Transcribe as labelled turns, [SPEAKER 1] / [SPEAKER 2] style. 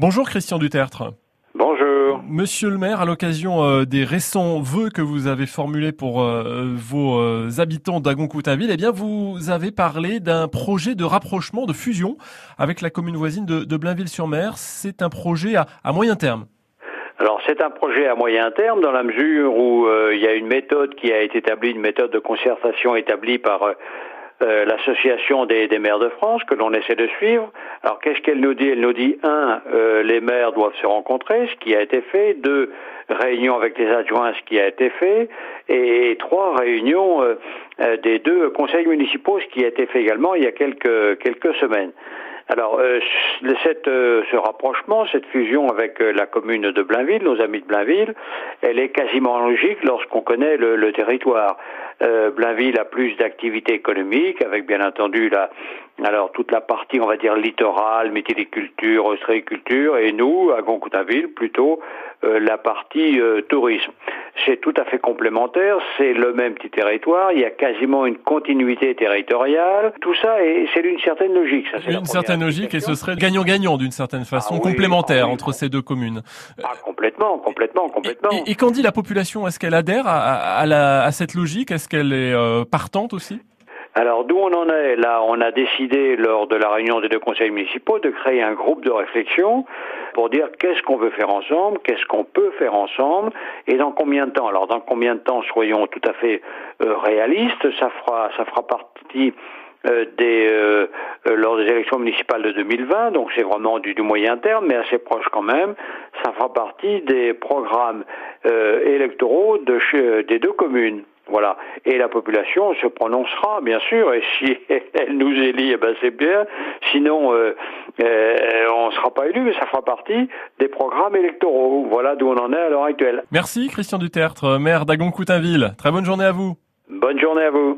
[SPEAKER 1] Bonjour Christian Dutertre.
[SPEAKER 2] Bonjour.
[SPEAKER 1] Monsieur le maire, à l'occasion euh, des récents vœux que vous avez formulés pour euh, vos euh, habitants d'Agoncoutainville, eh bien, vous avez parlé d'un projet de rapprochement, de fusion avec la commune voisine de, de Blainville-sur-Mer. C'est un projet à, à, moyen terme.
[SPEAKER 2] Alors, c'est un projet à moyen terme dans la mesure où il y a une méthode qui a été établie, une méthode de concertation établie par euh, l'association des, des, maires de France que l'on essaie de suivre. Alors qu'est-ce qu'elle nous dit? Elle nous dit un, euh, les maires doivent se rencontrer, ce qui a été fait. Deux, réunion avec les adjoints, ce qui a été fait. Et trois, réunions euh, des deux conseils municipaux, ce qui a été fait également il y a quelques quelques semaines. Alors, euh, cette, euh, ce rapprochement, cette fusion avec euh, la commune de Blainville, nos amis de Blainville, elle est quasiment logique lorsqu'on connaît le, territoire. Blainville a plus d'activités économiques, avec bien entendu la, alors toute la partie, on va dire littorale, métiliculture, ostréiculture, et nous, à Goncoutainville, plutôt la partie tourisme c'est tout à fait complémentaire, c'est le même petit territoire, il y a quasiment une continuité territoriale, tout ça, et c'est d'une certaine logique. Ça,
[SPEAKER 1] une certaine logique, et ce serait gagnant-gagnant d'une certaine façon, ah complémentaire ah entre ces deux communes.
[SPEAKER 2] Ah, complètement, complètement, complètement.
[SPEAKER 1] Et, et, qu'en dit la population? Est-ce qu'elle adhère à, à, la, à, cette logique? Est-ce qu'elle est, euh, partante aussi?
[SPEAKER 2] Alors d'où on en est Là, on a décidé lors de la réunion des deux conseils municipaux de créer un groupe de réflexion pour dire qu'est-ce qu'on veut faire ensemble, qu'est-ce qu'on peut faire ensemble et dans combien de temps. Alors dans combien de temps soyons tout à fait euh, réalistes, ça fera ça fera partie euh, des euh, lors des élections municipales de 2020, donc c'est vraiment du, du, moyen terme, mais assez proche quand même. Ça fera partie des programmes électoraux de, des deux communes. Voilà. Et la population se prononcera, bien sûr, et si elle nous élit, eh ben c'est bien. Sinon, euh, euh, on ne sera pas élu, mais ça fera partie des programmes électoraux. Voilà d'où on en est à l'heure actuelle.
[SPEAKER 1] Merci Christian Dutertre, maire d'Agon-Coutainville. Très bonne journée à vous.
[SPEAKER 2] Bonne journée à vous.